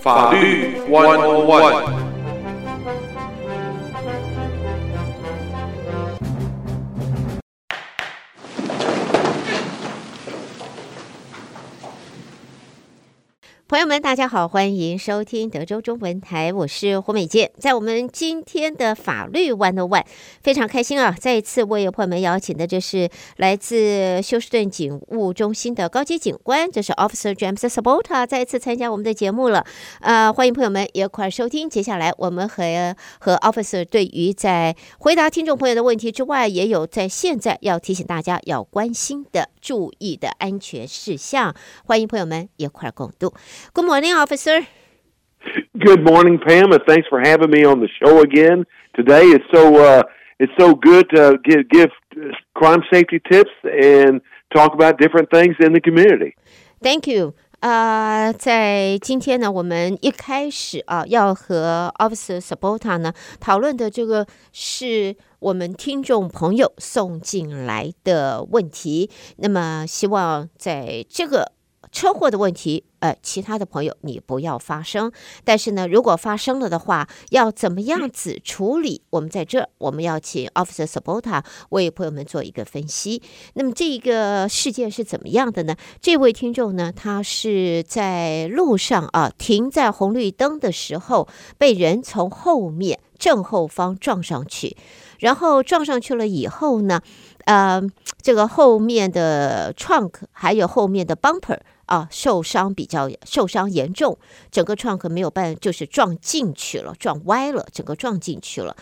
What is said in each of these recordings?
法律 One On One。朋友们，大家好，欢迎收听德州中文台，我是胡美健。在我们今天的法律 One On One，非常开心啊！再一次为朋友们邀请的，这是来自休斯顿警务中心的高级警官，这是 Officer James Sabota，再一次参加我们的节目了。呃，欢迎朋友们一块儿收听。接下来，我们和和 Officer 对于在回答听众朋友的问题之外，也有在现在要提醒大家要关心的、注意的安全事项。欢迎朋友们一块儿共度。Good morning, officer. Good morning, Pam, and thanks for having me on the show again today. It's so uh, it's so good to give, give crime safety tips and talk about different things in the community. Thank you. 啊，在今天呢，我们一开始啊，要和 Officer Sabota 呢讨论的这个是我们听众朋友送进来的问题。那么，希望在这个 车祸的问题，呃，其他的朋友你不要发生。但是呢，如果发生了的话，要怎么样子处理？我们在这，我们要请 Officer Sabota 为朋友们做一个分析。那么这一个事件是怎么样的呢？这位听众呢，他是在路上啊，停在红绿灯的时候，被人从后面正后方撞上去，然后撞上去了以后呢，呃，这个后面的 trunk 还有后面的 bumper。啊，受伤比较受伤严重，整个创可没有办，就是撞进去了，撞歪了，整个撞进去了。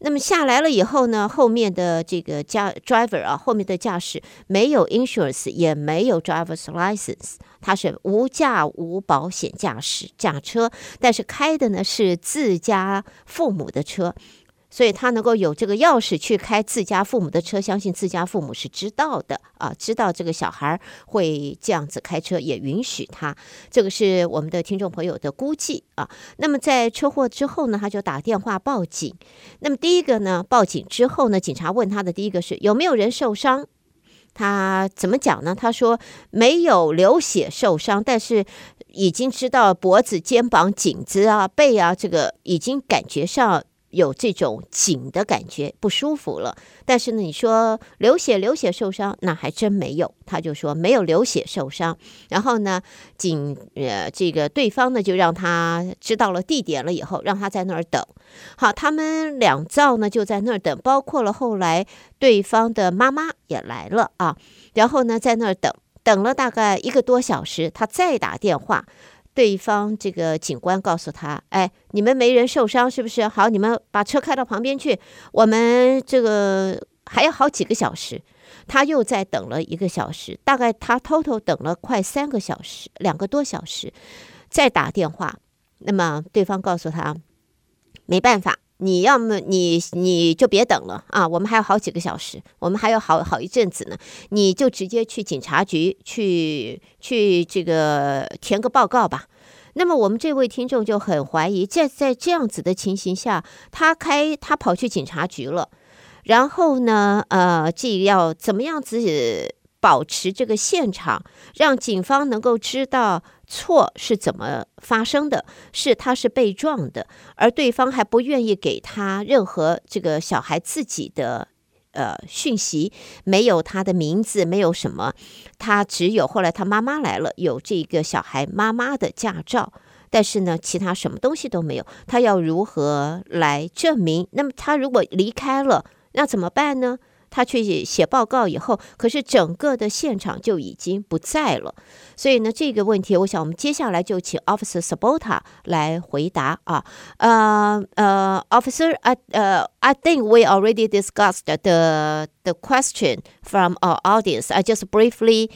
那么下来了以后呢，后面的这个驾 driver 啊，后面的驾驶没有 insurance，也没有 driver's license，他是无驾无保险驾驶驾车，但是开的呢是自家父母的车。所以他能够有这个钥匙去开自家父母的车，相信自家父母是知道的啊，知道这个小孩会这样子开车，也允许他。这个是我们的听众朋友的估计啊。那么在车祸之后呢，他就打电话报警。那么第一个呢，报警之后呢，警察问他的第一个是有没有人受伤？他怎么讲呢？他说没有流血受伤，但是已经知道脖子、肩膀、颈子啊、背啊，这个已经感觉上。有这种紧的感觉，不舒服了。但是呢，你说流血、流血受伤，那还真没有。他就说没有流血受伤。然后呢，紧呃，这个对方呢就让他知道了地点了以后，让他在那儿等。好，他们两造呢就在那儿等，包括了后来对方的妈妈也来了啊。然后呢，在那儿等，等了大概一个多小时，他再打电话。对方这个警官告诉他：“哎，你们没人受伤，是不是？好，你们把车开到旁边去。我们这个还要好几个小时。”他又在等了一个小时，大概他偷偷等了快三个小时，两个多小时，再打电话。那么对方告诉他：“没办法。”你要么你你就别等了啊！我们还有好几个小时，我们还有好好一阵子呢。你就直接去警察局去去这个填个报告吧。那么我们这位听众就很怀疑，在在这样子的情形下，他开他跑去警察局了，然后呢，呃，这要怎么样子？保持这个现场，让警方能够知道错是怎么发生的，是他是被撞的，而对方还不愿意给他任何这个小孩自己的呃讯息，没有他的名字，没有什么，他只有后来他妈妈来了，有这个小孩妈妈的驾照，但是呢，其他什么东西都没有，他要如何来证明？那么他如果离开了，那怎么办呢？他去写报告以后，可是整个的现场就已经不在了。所以呢，这个问题，我想我们接下来就请 Officer Sabota 来回答啊。呃呃，Officer，I 呃，I think we already discussed the the question from our audience. I just briefly.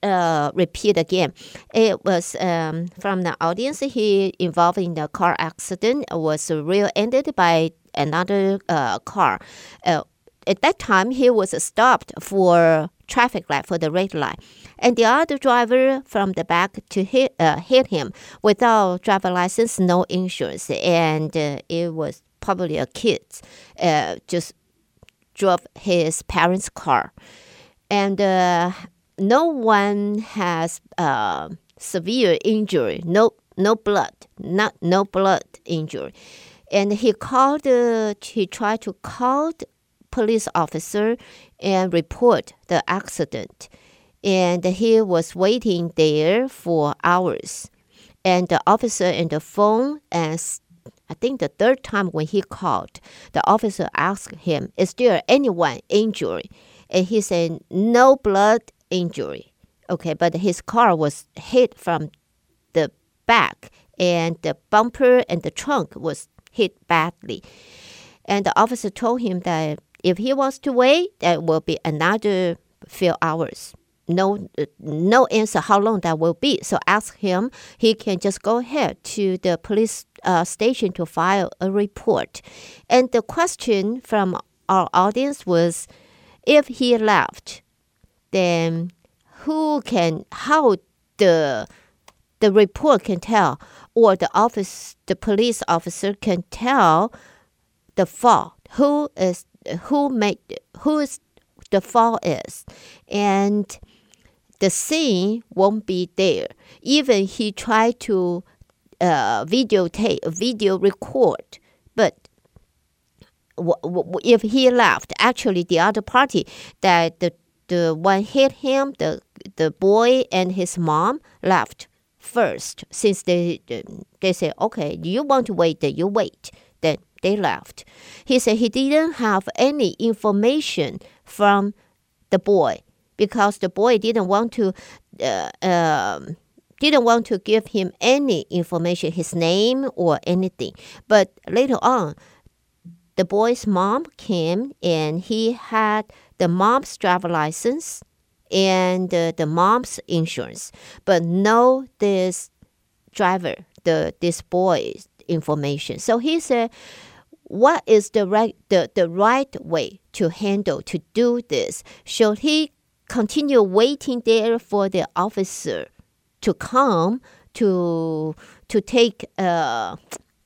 Uh, repeat again. It was um, from the audience. He involved in the car accident was rear-ended by another uh, car. Uh, at that time he was stopped for traffic light for the red light. And the other driver from the back to hit uh, hit him without driver license no insurance. And uh, it was probably a kid uh, just drove his parents car. And uh, no one has uh, severe injury. No no blood, not no blood injury. And he called, uh, he tried to call police officer and report the accident. And he was waiting there for hours. And the officer in the phone, and I think the third time when he called, the officer asked him, Is there anyone injured? And he said, No blood injury. Okay, but his car was hit from the back, and the bumper and the trunk was hit badly. And the officer told him that if he wants to wait, that will be another few hours. No, no answer how long that will be. So ask him. He can just go ahead to the police uh, station to file a report. And the question from our audience was, if he left, then who can how the the report can tell or the office the police officer can tell the fault who is who made who is the fault is. And the scene won't be there. Even he tried to uh, videotape video record but if he left actually the other party that the the one hit him the the boy and his mom left first since they they said okay you want to wait you wait they left. He said he didn't have any information from the boy because the boy didn't want to uh, um, didn't want to give him any information his name or anything. But later on the boy's mom came and he had the mom's driver license and uh, the mom's insurance, but no this driver, the this boy's information. So he said, "What is the right the, the right way to handle to do this? Should he continue waiting there for the officer to come to to take uh,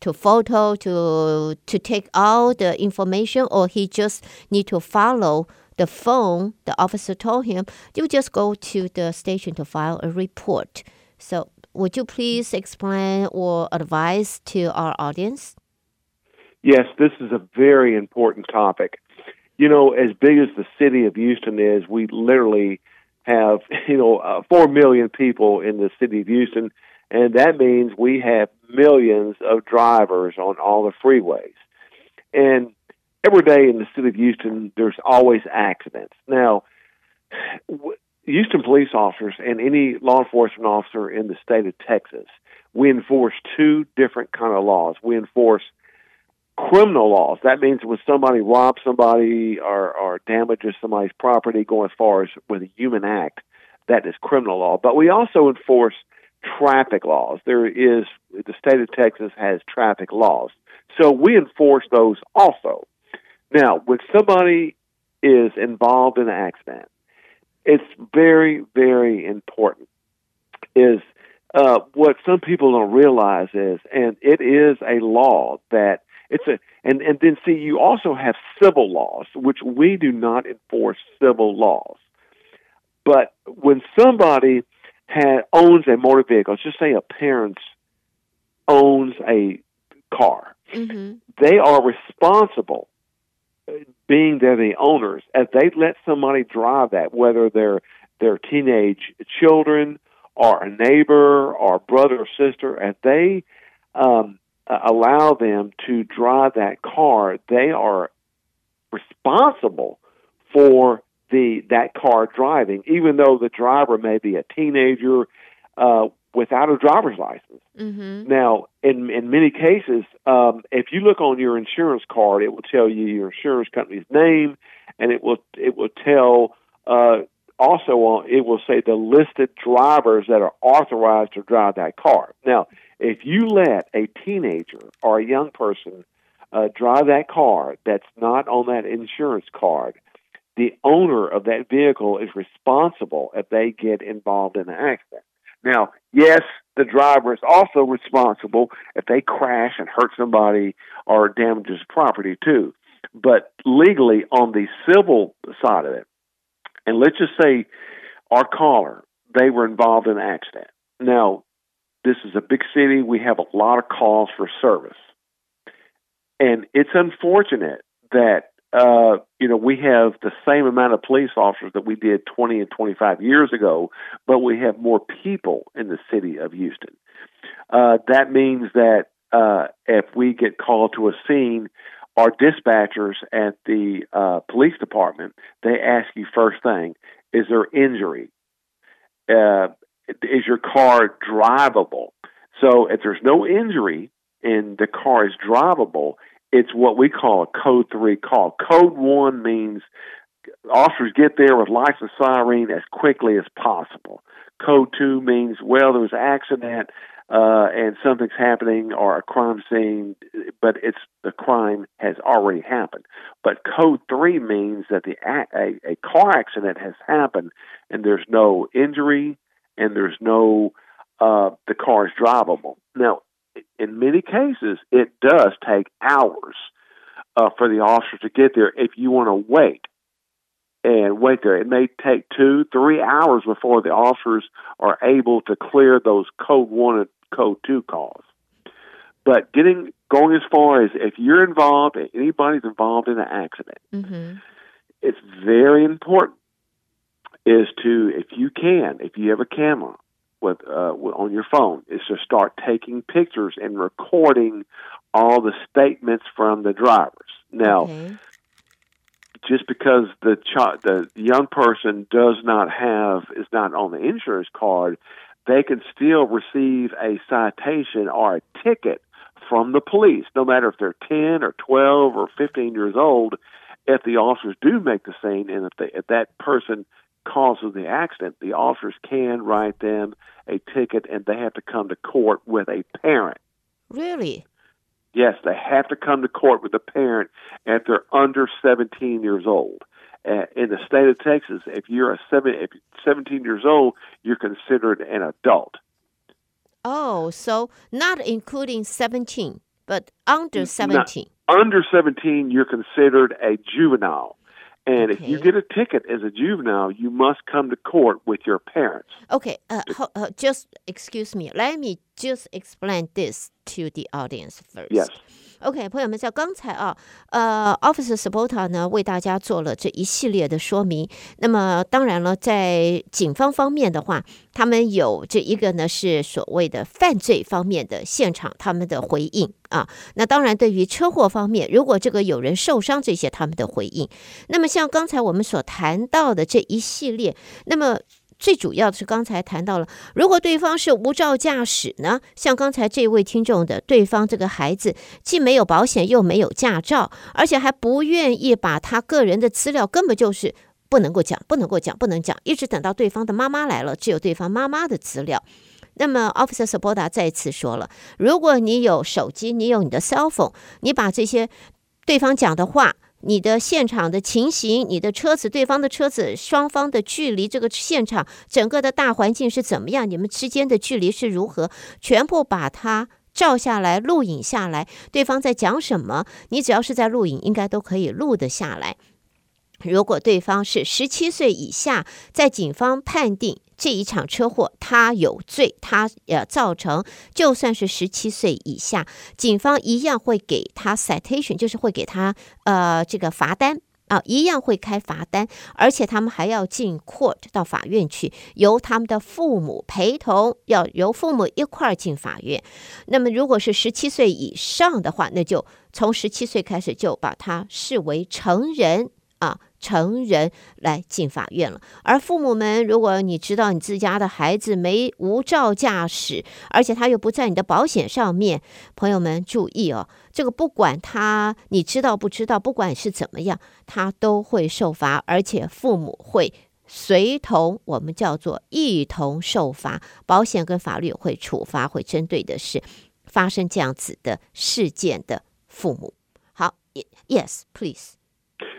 to photo to to take all the information, or he just need to follow?" the phone, the officer told him, you just go to the station to file a report. So, would you please explain or advise to our audience? Yes, this is a very important topic. You know, as big as the city of Houston is, we literally have, you know, uh, 4 million people in the city of Houston, and that means we have millions of drivers on all the freeways. And every day in the city of Houston, there's always accidents. Now, Houston police officers and any law enforcement officer in the state of Texas, we enforce two different kind of laws. We enforce criminal laws. That means when somebody robs somebody or, or damages somebody's property, going as far as with a human act, that is criminal law. But we also enforce traffic laws. There is the state of Texas has traffic laws, so we enforce those also. Now, when somebody is involved in an accident, it's very, very important. Is uh, what some people don't realize is, and it is a law that it's a, and and then see, you also have civil laws, which we do not enforce civil laws. But when somebody has, owns a motor vehicle, let's just say a parent owns a car, mm-hmm. they are responsible being they're the owners, as they let somebody drive that, whether they're their teenage children or a neighbor or brother or sister, as they um, allow them to drive that car, they are responsible for the that car driving, even though the driver may be a teenager uh, without a driver's license. Mm-hmm. Now, in in many cases, um, if you look on your insurance card, it will tell you your insurance company's name, and it will it will tell uh, also on it will say the listed drivers that are authorized to drive that car. Now, if you let a teenager or a young person uh, drive that car that's not on that insurance card, the owner of that vehicle is responsible if they get involved in an accident. Now, yes, the driver is also responsible if they crash and hurt somebody or damages property too. But legally, on the civil side of it, and let's just say our caller, they were involved in an accident. Now, this is a big city. We have a lot of calls for service. And it's unfortunate that uh, you know, we have the same amount of police officers that we did 20 and 25 years ago, but we have more people in the city of Houston. Uh, that means that uh, if we get called to a scene, our dispatchers at the uh, police department they ask you first thing: Is there injury? Uh, is your car drivable? So if there's no injury and the car is drivable, it's what we call a code three call. Code one means officers get there with lights and siren as quickly as possible. Code two means well there was an accident uh, and something's happening or a crime scene, but it's the crime has already happened. But code three means that the a, a car accident has happened and there's no injury and there's no uh, the car is drivable. Now in many cases, it does take hours uh, for the officer to get there if you want to wait and wait there. It may take two, three hours before the officers are able to clear those code one and code two calls. But getting going as far as if you're involved, anybody's involved in an accident, Mm-hmm. it's very important is to, if you can, if you have a camera, with, uh, on your phone is to start taking pictures and recording all the statements from the drivers. Now, Okay. Just because the ch- the young person does not have is not on the insurance card, they can still receive a citation or a ticket from the police, no matter if they're ten or twelve or fifteen years old. If the officers do make the scene, and if, they, if that person causes the accident, the officers can write them a ticket, and they have to come to court with a parent. Really? Yes, they have to come to court with a parent if they're under 17 years old. Uh, in the state of Texas, if you're a seven, if you're 17 years old, you're considered an adult. Oh, so not including 17, but under Not- 17. Under 17, you're considered a juvenile. And if you get a ticket as a juvenile, you must come to court with your parents. Okay, uh, ho- uh, just excuse me. Let me just explain this to the audience first. Yes. OK，朋友们，在刚才啊，呃，Officer Sabota 呢为大家做了这一系列的说明。那么，当然了，在警方方面的话，他们有这一个呢是所谓的犯罪方面的现场他们的回应啊。那当然，对于车祸方面，如果这个有人受伤这些他们的回应。那么，像刚才我们所谈到的这一系列，那么。最主要的是刚才谈到了，如果对方是无照驾驶呢，像刚才这位听众的，对方这个孩子既没有保险又没有驾照，而且还不愿意把他个人的资料，根本就是不能够讲，不能够讲，不能讲，一直等到对方的妈妈来了，只有对方妈妈的资料。那么，Officer Sapoda 再次说了，如果你有手机，你有你的 cell phone，你把这些对方讲的话。你的现场的情形，你的车子，对方的车子，双方的距离，这个现场整个的大环境是怎么样？你们之间的距离是如何？全部把它照下来、录影下来，对方在讲什么，你只要是在录影，应该都可以录得下来。如果对方是十七岁以下，在警方判定这一场车祸他有罪，他呃造成，就算是十七岁以下，警方一样会给他 citation，就是会给他呃这个罚单。啊，一样会开罚单，而且他们还要进 court 到法院去，由他们的父母陪同，要由父母一块儿进法院。那么，如果是十七岁以上的话，那就从十七岁开始就把他视为成人啊，成人来进法院了。而父母们，如果你知道你自家的孩子没无照驾驶，而且他又不在你的保险上面，朋友们注意哦，这个不管他你知道不知道，不管是怎么样，他都会受罚，而且父母会。随同我们叫做一同受罚，保险跟法律会处罚，会针对的是发生这样子的事件的父母。好，Yes, please.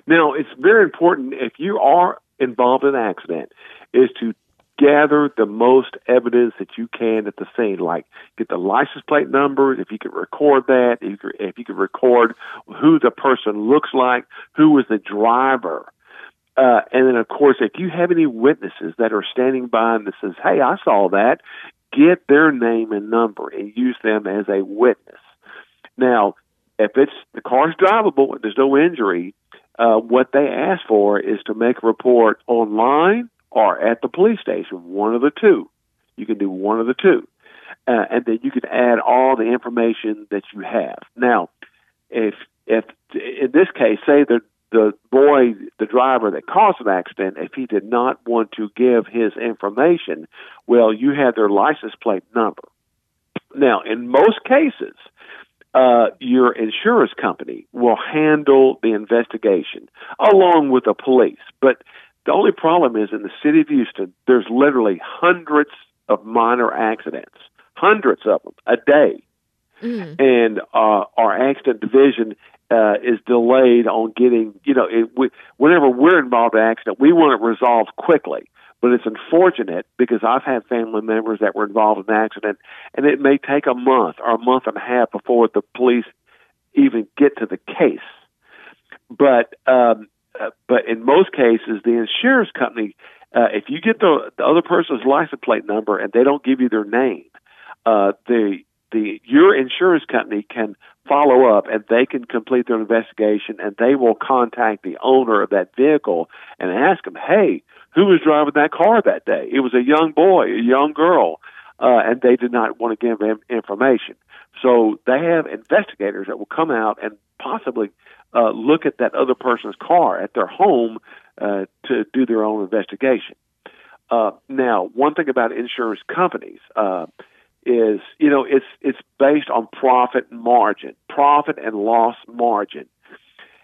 Now, it's very important if you are involved in an accident is to gather the most evidence that you can at the scene, like get the license plate numbers, if you can record that, if you can, if you could record who the person looks like, who was the driver. Uh, and then, of course, if you have any witnesses that are standing by and that says, "Hey, I saw that," get their name and number and use them as a witness. Now, if it's the car's drivable and there's no injury, uh, what they ask for is to make a report online or at the police station, one of the two. You can do one of the two. Uh, and then you can add all the information that you have. Now, if if in this case, say the the boy, the driver that caused an accident, if he did not want to give his information, well, you have their license plate number. Now, in most cases, uh, your insurance company will handle the investigation along with the police. But the only problem is in the city of Houston, there's literally hundreds of minor accidents, hundreds of them a day. Mm. And uh, our accident division uh, is delayed on getting, you know, it, we, whenever we're involved in an accident, we want it resolved quickly. But it's unfortunate because I've had family members that were involved in an accident, and it may take a month or a month and a half before the police even get to the case. But um, uh, but in most cases, the insurance company, uh, if you get the, the other person's license plate number and they don't give you their name, uh, the the your insurance company can follow up and they can complete their investigation and they will contact the owner of that vehicle and ask them, hey, who was driving that car that day? It was a young boy, a young girl, uh, and they did not want to give them information. So they have investigators that will come out and possibly uh, look at that other person's car at their home uh, to do their own investigation. Uh, now, one thing about insurance companies uh, is, you know, it's it's based on profit margin, profit and loss margin,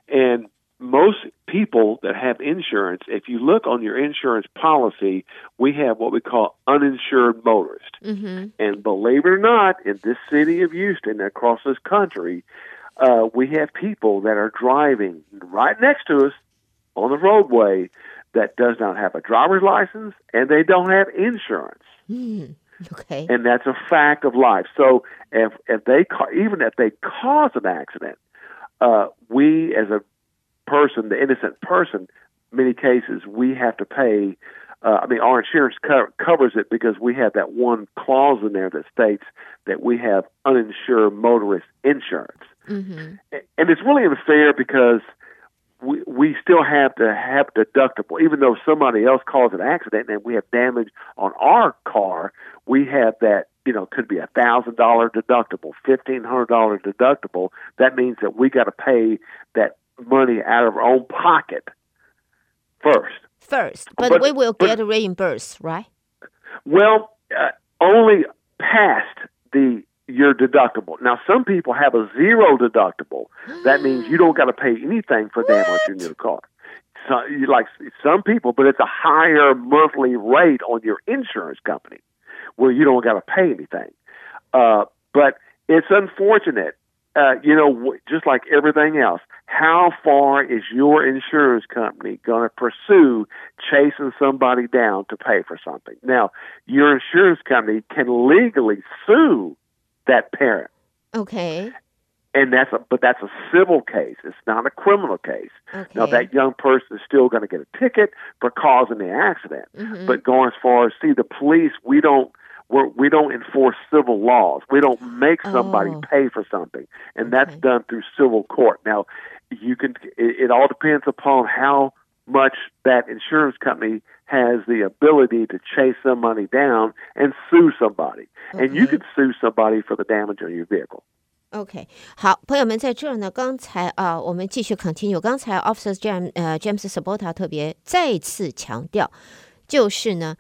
and most people that have insurance, if you look on your insurance policy, we have what we call uninsured motorists. Mm-hmm. And believe it or not, in this city of Houston, across this country, uh, we have people that are driving right next to us on the roadway that does not have a driver's license and they don't have insurance. Mm. Okay. And that's a fact of life. So if if they ca- even if they cause an accident, uh, we as a person, the innocent person, many cases we have to pay. Uh, I mean, our insurance co- covers it because we have that one clause in there that states that we have uninsured motorist insurance, Mm-hmm. and it's really unfair because we we still have to have deductible, even though somebody else caused an accident and we have damage on our car. We have that you know could be a thousand dollar deductible, fifteen hundred dollar deductible. That means that we got to pay that money out of our own pocket first. First, but, But- we will but- get reimbursed, right? Well, uh, only past the your deductible. Now, some people have a zero deductible. That means you don't got to pay anything for damage in your car. So, you like some people, but it's a higher monthly rate on your insurance company, where you don't got to pay anything. Uh, but it's unfortunate, uh, you know, just like everything else. How far is your insurance company going to pursue chasing somebody down to pay for something? Now, your insurance company can legally sue that parent Okay. and that's a but that's a civil case it's not a criminal case Okay. now that young person is still going to get a ticket for causing the accident Mhm. but going as far as see the police we don't we're, we don't enforce civil laws we don't make somebody Oh. pay for something and that's Okay. done through civil court now you can it, it all depends upon how much that insurance company has the ability to chase somebody down and sue somebody and you Okay. can sue somebody for the damage on your vehicle OK，好，朋友们，在这儿呢，刚才啊，我们继续 continue。刚才 Officer James 呃 James Sabota 特别再次强调，就是呢，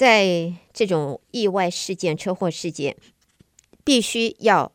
在这种意外事件、车祸事件，必须要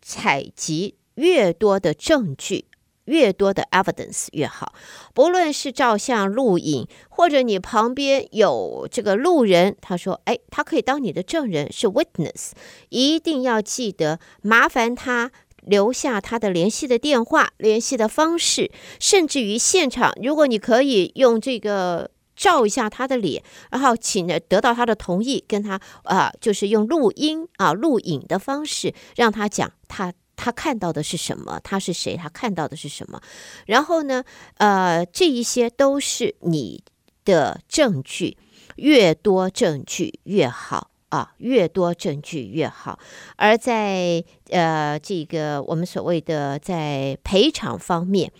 采集越多的证据。越多的 evidence 越好，不论是照相、录影，或者你旁边有这个路人，他说：“哎，他可以当你的证人，是 witness。”一定要记得麻烦他留下他的联系的电话、联系的方式，甚至于现场，如果你可以用这个。照一下他的脸，然后请得到他的同意，跟他啊、就是用录音啊、录影的方式，让他讲他他看到的是什么，他是谁，他看到的是什么。然后呢，呃，这一些都是你的证据，越多证据越好。啊，越多证据越好。而在呃这个我们所谓的在赔偿方面，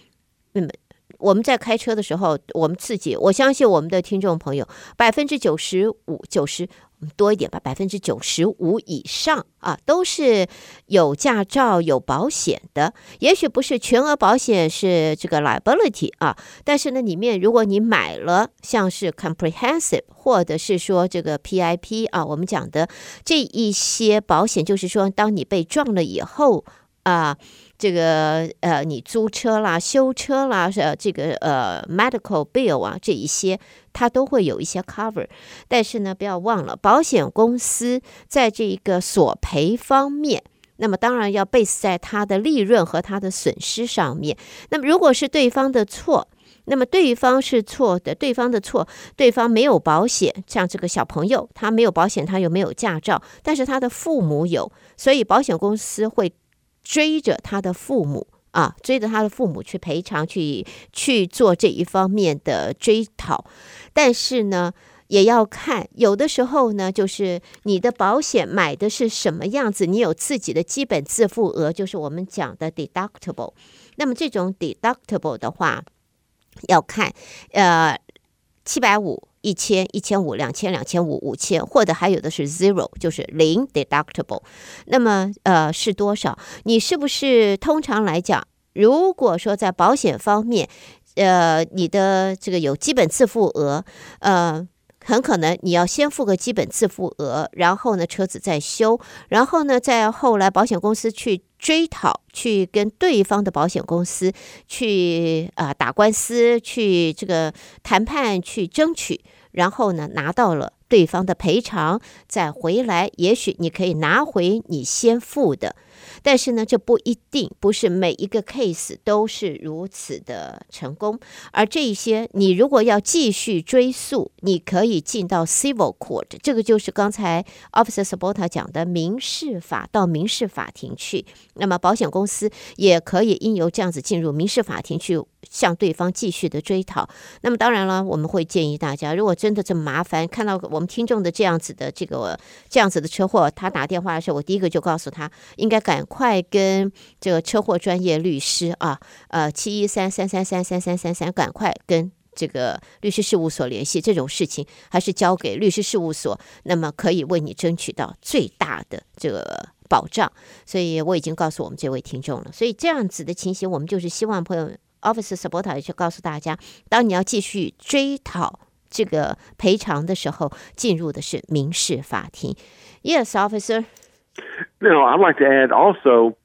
那么我们在开车的时候，我们自己，我相信我们的听众朋友百分之九十五、九十多一点吧，百分之九十五以上啊，都是有驾照、有保险的。也许不是全额保险，是这个 liability 啊，但是呢，里面如果你买了像是 comprehensive 或者是说这个 PIP 啊，我们讲的这一些保险，就是说当你被撞了以后啊。这个呃，你租车啦、修车啦，呃，这个呃，medical bill 啊，这一些它都会有一些 cover。但是呢，不要忘了，保险公司在这个索赔方面，那么当然要 base 在它的利润和它的损失上面。那么如果是对方的错，那么对方是错的，对方的错，对方没有保险，像这个小朋友，他没有保险，他又没有驾照，但是他的父母有，所以保险公司会。追着他的父母啊，追着他的父母去赔偿，去去做这一方面的追讨。但是呢，也要看，有的时候呢，就是你的保险买的是什么样子，你有自己的基本自付额，就是我们讲的 deductible。那么这种 deductible 的话，要看呃七百五。一千、一千五、两千、两千五、五千，或者还有的是 zero，就是零 deductible。那么，呃，是多少？你是不是通常来讲，如果说在保险方面，呃，你的这个有基本自付额，呃。很可能你要先付个基本自付额，然后呢车子再修，然后呢再后来保险公司去追讨，去跟对方的保险公司去啊打官司，去这个谈判，去争取，然后呢拿到了对方的赔偿，再回来，也许你可以拿回你先付的。但是呢，这不一定不是每一个 case 都是如此的成功。而这一些，你如果要继续追溯，你可以进到 civil court，这个就是刚才 Officer Sabota 讲的民事法，到民事法庭去。那么保险公司也可以因由这样子进入民事法庭去向对方继续的追讨。那么当然了，我们会建议大家，如果真的这么麻烦，看到我们听众的这样子的这个这样子的车祸，他打电话的时候，我第一个就告诉他应该赶。快跟这个车祸专业律师啊，呃，七一三三三三三三三三，赶快跟这个律师事务所联系。这种事情还是交给律师事务所，那么可以为你争取到最大的这个保障。所以我已经告诉我们这位听众了。所以这样子的情形，我们就是希望朋友 Officer Sabota 也就告诉大家，当你要继续追讨这个赔偿的时候，进入的是民事法庭。Yes, officer. No, I'd like to add also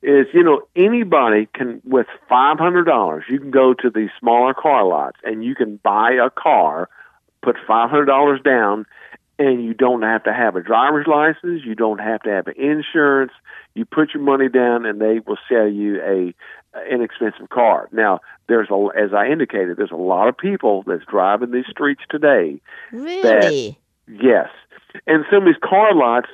is you know anybody can with five hundred dollars you can go to these smaller car lots and you can buy a car, put five hundred dollars down, and you don't have to have a driver's license, you don't have to have insurance. You put your money down, and they will sell you a inexpensive car. Now, there's a as I indicated, there's a lot of people that's driving these streets today. Really? That, yes, and some of these car lots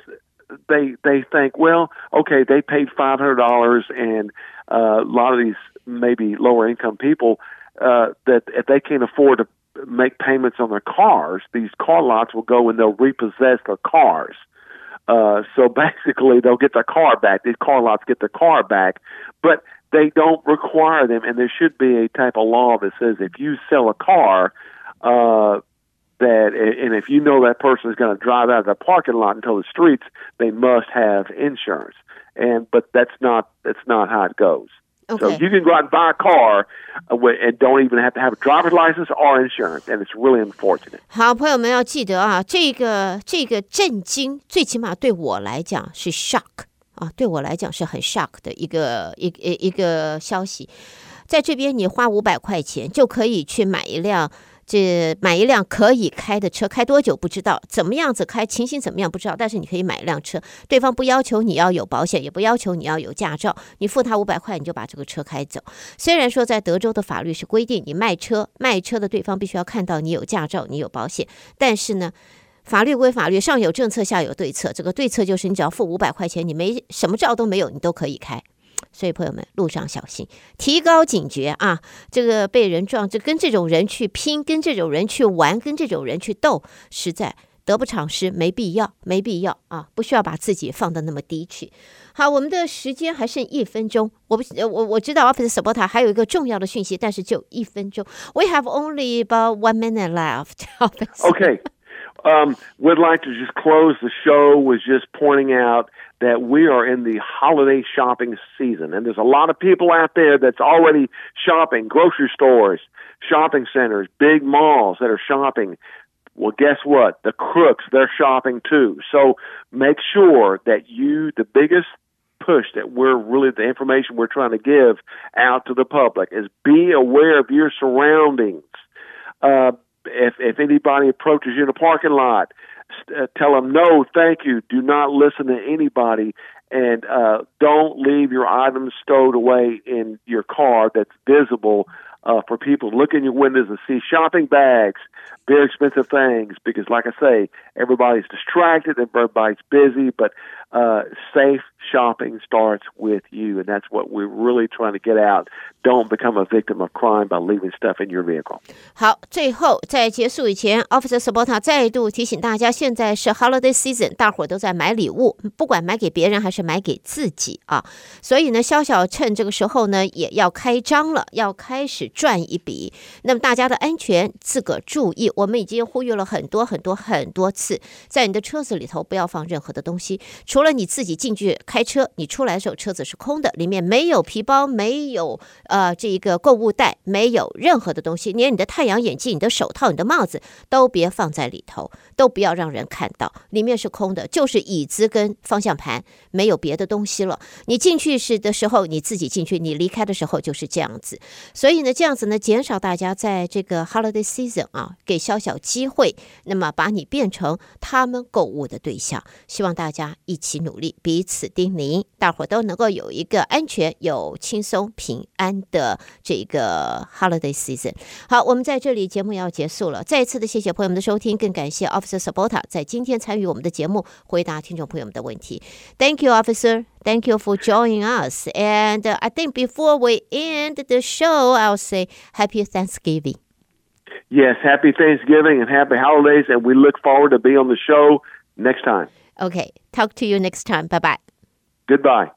they they think, well, okay, they paid five hundred dollars, and uh, a lot of these maybe lower income people uh, that if they can't afford to make payments on their cars, these car lots will go and they'll repossess their cars. Uh, so basically, they'll get their car back. These car lots get their car back, but they don't require them. And there should be a type of law that says if you sell a car, uh, that and if you know that person is going to drive out of the parking lot until the streets, they must have insurance. And but that's not that's not how it goes. Okay. So you can go out and buy a car and don't even have to have a driver's license or insurance, and it's really unfortunate. 好，朋友们要记得啊，这个这个震惊，最起码对我来讲是 shock 啊，对我来讲是很 shock 的一个一一一个消息。在这边，你花五百块钱就可以去买一辆这买一辆可以开的车，开多久不知道，怎么样子开，情形怎么样不知道，但是你可以买一辆车，对方不要求你要有保险，也不要求你要有驾照，你付他五百块，你就把这个车开走。虽然说在德州的法律是规定，你卖车卖车的对方必须要看到你有驾照，你有保险，但是呢，法律归法律，上有政策，下有对策。这个对策就是你只要付五百块钱，你没什么照都没有，你都可以开。所以，朋友们，路上小心，提高警觉啊！这个被人撞，这跟这种人去拼，跟这种人去玩，跟这种人去斗，实在得不偿失，没必要，没必要啊，不需要把自己放得那么低去。好，我们的时间还剩一分钟，我不，我我知道 Office Support 还有一个重要的讯息，但是就一分钟。We have only about one minute left. Okay. Um, would like to just close the show with just pointing out that we are in the holiday shopping season, and there's a lot of people out there that's already shopping, grocery stores, shopping centers, big malls that are shopping. Well, guess what? The crooks, they're shopping too. So make sure that you, the biggest push that we're really, the information we're trying to give out to the public is be aware of your surroundings. Uh, if if anybody approaches you in a parking lot, uh, tell them no, thank you. Do not listen to anybody, and uh, don't leave your items stowed away in your car that's visible uh, for people to look in your windows and see shopping bags, very expensive things. Because, like I say, everybody's distracted, everybody's busy, but uh, safe shopping starts with you, and that's what we're really trying to get out. Don't become a victim of crime by leaving stuff in your vehicle. 好，最后在结束以前，Officer Sabota 再度提醒大家，现在是 Holiday Season，大伙儿都在买礼物，不管买给别人还是买给自己啊。所以呢，小小趁这个时候呢，也要开张了，要开始赚一笔。那么大家的安全自个注意，我们已经呼吁了很多很多很多次，在你的车子里头不要放任何的东西，除除了你自己进去开车，你出来的时候车子是空的，里面没有皮包，没有呃这一个购物袋，没有任何的东西，连你的太阳眼镜、你的手套、你的帽子都别放在里头，都不要让人看到，里面是空的，就是椅子跟方向盘，没有别的东西了。你进去时的时候你自己进去，你离开的时候就是这样子。所以呢，这样子呢，减少大家在这个 holiday season 啊，给小小机会，那么把你变成他们购物的对象。希望大家一起一起努力，彼此叮咛，大伙都能够有一个安全、有轻松、平安的这个 holiday season。好，我们在这里节目要结束了，再一次的谢谢朋友们的收听，更感谢 Officer Sabota 在今天参与我们的节目，回答听众朋友们的问题。Thank you, Officer. Thank you for joining us. And I think before we end the show, I'll say Happy Thanksgiving. Yes, happy Thanksgiving and happy holidays, and we look forward to be on the show next time. Okay, talk to you next time. Bye bye. Goodbye.